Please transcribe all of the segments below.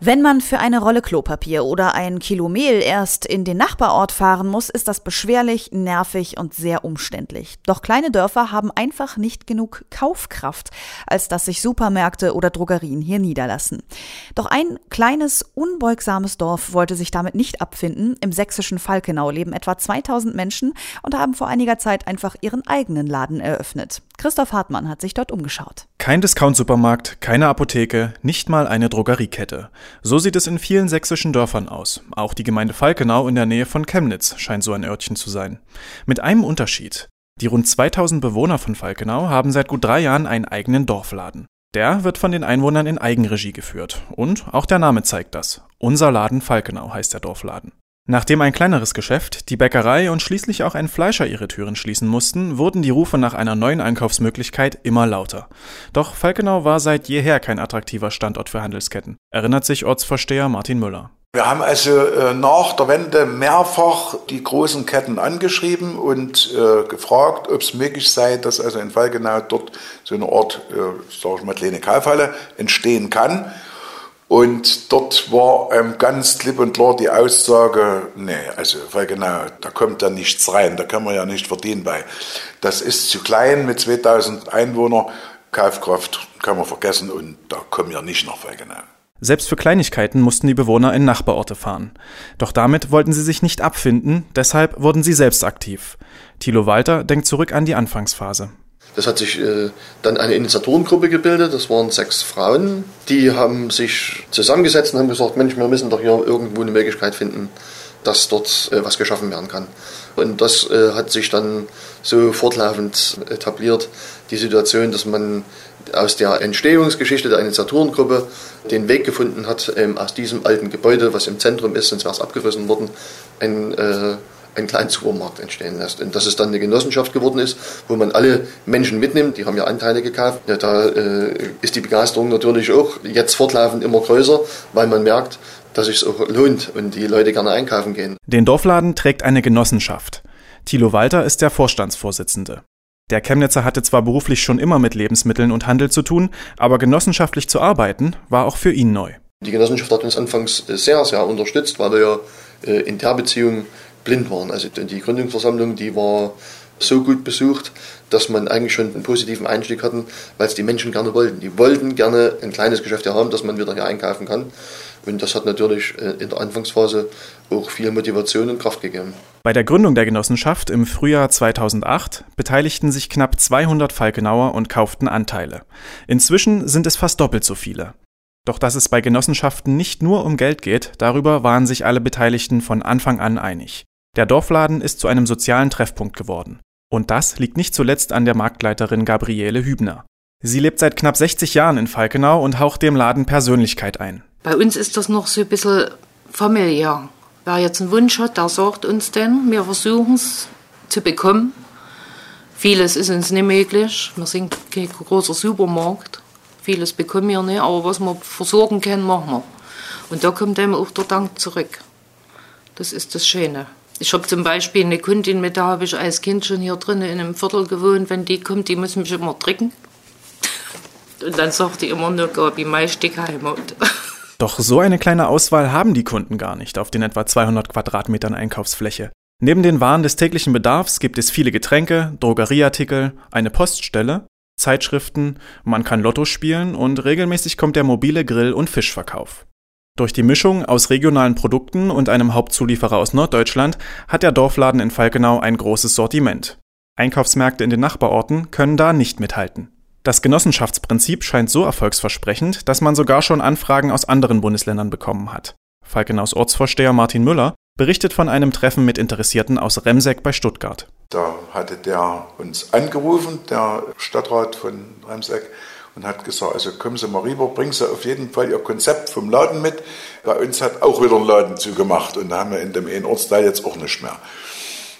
Wenn man für eine Rolle Klopapier oder ein Kilo Mehl erst in den Nachbarort fahren muss, ist das beschwerlich, nervig und sehr umständlich. Doch kleine Dörfer haben einfach nicht genug Kaufkraft, als dass sich Supermärkte oder Drogerien hier niederlassen. Doch ein kleines, unbeugsames Dorf wollte sich damit nicht abfinden. Im sächsischen Falkenau leben etwa 2000 Menschen und haben vor einiger Zeit einfach ihren eigenen Laden eröffnet. Christoph Hartmann hat sich dort umgeschaut. Kein Discount-Supermarkt, keine Apotheke, nicht mal eine Drogeriekette. So sieht es in vielen sächsischen Dörfern aus. Auch die Gemeinde Falkenau in der Nähe von Chemnitz scheint so ein Örtchen zu sein. Mit einem Unterschied. Die rund 2000 Bewohner von Falkenau haben seit gut drei Jahren einen eigenen Dorfladen. Der wird von den Einwohnern in Eigenregie geführt. Und auch der Name zeigt das. Unser Laden Falkenau heißt der Dorfladen. Nachdem ein kleineres Geschäft, die Bäckerei und schließlich auch ein Fleischer ihre Türen schließen mussten, wurden die Rufe nach einer neuen Einkaufsmöglichkeit immer lauter. Doch Falkenau war seit jeher kein attraktiver Standort für Handelsketten, erinnert sich Ortsvorsteher Martin Müller. Wir haben also äh, nach der Wende mehrfach die großen Ketten angeschrieben und äh, gefragt, ob es möglich sei, dass also in Falkenau dort so eine Art, äh, sag ich mal, kleine Kaufhalle entstehen kann. Und dort war ähm, ganz klipp und klar die Aussage, nee, also, weil genau, da kommt ja nichts rein, da kann man ja nicht verdienen bei. Das ist zu klein mit 2000 Einwohnern, Kaufkraft kann man vergessen und da kommen ja nicht nach Weigenau. Selbst für Kleinigkeiten mussten die Bewohner in Nachbarorte fahren. Doch damit wollten sie sich nicht abfinden, deshalb wurden sie selbst aktiv. Thilo Walter denkt zurück an die Anfangsphase. Das hat sich äh, dann eine Initiatorengruppe gebildet, das waren sechs Frauen, die haben sich zusammengesetzt und haben gesagt, Mensch, wir müssen doch hier irgendwo eine Möglichkeit finden, dass dort äh, was geschaffen werden kann. Und das äh, hat sich dann so fortlaufend etabliert, die Situation, dass man aus der Entstehungsgeschichte der Initiatorengruppe den Weg gefunden hat, ähm, aus diesem alten Gebäude, was im Zentrum ist, sonst wäre es abgerissen worden, ein äh, einen kleinen Supermarkt entstehen lässt. Und dass es dann eine Genossenschaft geworden ist, wo man alle Menschen mitnimmt, die haben ja Anteile gekauft. Ja, da äh, ist die Begeisterung natürlich auch jetzt fortlaufend immer größer, weil man merkt, dass es sich auch lohnt und die Leute gerne einkaufen gehen. Den Dorfladen trägt eine Genossenschaft. Thilo Walter ist der Vorstandsvorsitzende. Der Chemnitzer hatte zwar beruflich schon immer mit Lebensmitteln und Handel zu tun, aber genossenschaftlich zu arbeiten war auch für ihn neu. Die Genossenschaft hat uns anfangs sehr, sehr unterstützt, weil wir ja äh, in der Beziehung blind waren. Also die Gründungsversammlung, die war so gut besucht, dass man eigentlich schon einen positiven Einstieg hatten, weil es die Menschen gerne wollten. Die wollten gerne ein kleines Geschäft haben, dass man wieder hier einkaufen kann. Und das hat natürlich äh, in der Anfangsphase auch viel Motivation und Kraft gegeben. Bei der Gründung der Genossenschaft im Frühjahr 2008 beteiligten sich knapp 200 Falkenauer und kauften Anteile. Inzwischen sind es fast doppelt so viele. Doch dass es bei Genossenschaften nicht nur um Geld geht, darüber waren sich alle Beteiligten von Anfang an einig. Der Dorfladen ist zu einem sozialen Treffpunkt geworden. Und das liegt nicht zuletzt an der Marktleiterin Gabriele Hübner. Sie lebt seit knapp 60 Jahren in Falkenau und haucht dem Laden Persönlichkeit ein. Bei uns ist das noch so ein bisschen familiär. Wer jetzt einen Wunsch hat, der sagt uns denn, wir versuchen es zu bekommen. Vieles ist uns nicht möglich. Wir sind kein großer Supermarkt. Vieles bekommen wir nicht, aber was wir versorgen können, machen wir. Und da kommt einem auch der Dank zurück. Das ist das Schöne. Ich habe zum Beispiel eine Kundin, mit der habe ich als Kind schon hier drinnen in einem Viertel gewohnt. Wenn die kommt, die muss mich immer drücken. Und dann sagt die immer nur, Gabi, Meistick Heimat. Doch so eine kleine Auswahl haben die Kunden gar nicht auf den etwa 200 Quadratmetern Einkaufsfläche. Neben den Waren des täglichen Bedarfs gibt es viele Getränke, Drogerieartikel, eine Poststelle, Zeitschriften, man kann Lotto spielen und regelmäßig kommt der mobile Grill- und Fischverkauf. Durch die Mischung aus regionalen Produkten und einem Hauptzulieferer aus Norddeutschland hat der Dorfladen in Falkenau ein großes Sortiment. Einkaufsmärkte in den Nachbarorten können da nicht mithalten. Das Genossenschaftsprinzip scheint so erfolgsversprechend, dass man sogar schon Anfragen aus anderen Bundesländern bekommen hat. Falkenaus Ortsvorsteher Martin Müller berichtet von einem Treffen mit Interessierten aus Remseck bei Stuttgart. Da hatte der uns angerufen, der Stadtrat von Remseck, und hat gesagt, also kommen Sie mal rüber, bringen Sie auf jeden Fall Ihr Konzept vom Laden mit. Bei uns hat auch wieder ein Laden zugemacht und da haben wir in dem einen Ortsteil jetzt auch nicht mehr.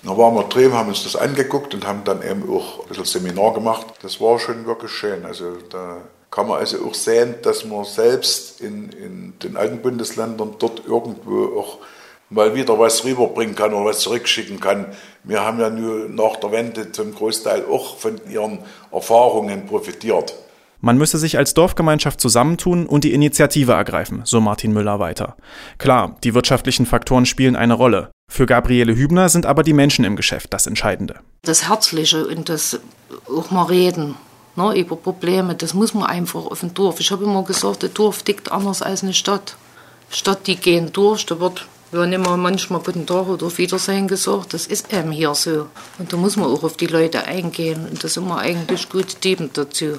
Da waren wir drüben, haben uns das angeguckt und haben dann eben auch ein bisschen Seminar gemacht. Das war schon wirklich schön. Also da kann man also auch sehen, dass man selbst in, in den alten Bundesländern dort irgendwo auch mal wieder was rüberbringen kann oder was zurückschicken kann. Wir haben ja nur nach der Wende zum Großteil auch von ihren Erfahrungen profitiert. Man müsse sich als Dorfgemeinschaft zusammentun und die Initiative ergreifen, so Martin Müller weiter. Klar, die wirtschaftlichen Faktoren spielen eine Rolle. Für Gabriele Hübner sind aber die Menschen im Geschäft das Entscheidende. Das Herzliche und das auch mal reden ne, über Probleme, das muss man einfach auf dem Dorf. Ich habe immer gesagt, der Dorf tickt anders als eine Stadt. Stadt, die gehen durch, da wird wir haben immer manchmal Guten Tag oder Wiedersehen gesagt, das ist eben hier so. Und da muss man auch auf die Leute eingehen und das ist immer eigentlich gut liebend dazu.